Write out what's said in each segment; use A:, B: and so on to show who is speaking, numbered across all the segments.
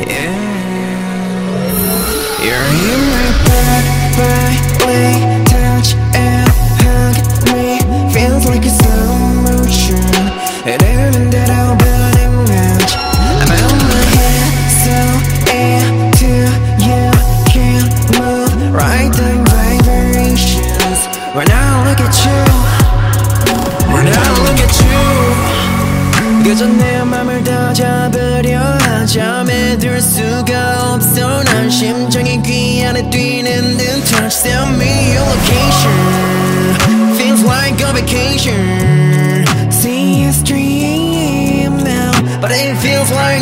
A: Yeah. You're here my back, 수가 없어 난 심장이 귀 안에 뛰는 듯 Touch tell me your location Feels like a vacation See it's 3 a.m. now But it feels like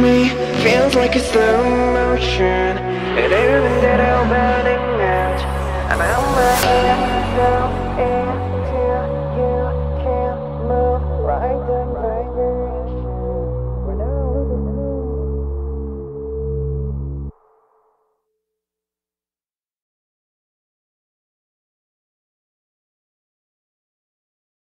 B: me. Feels like a slow motion. And everything that I'll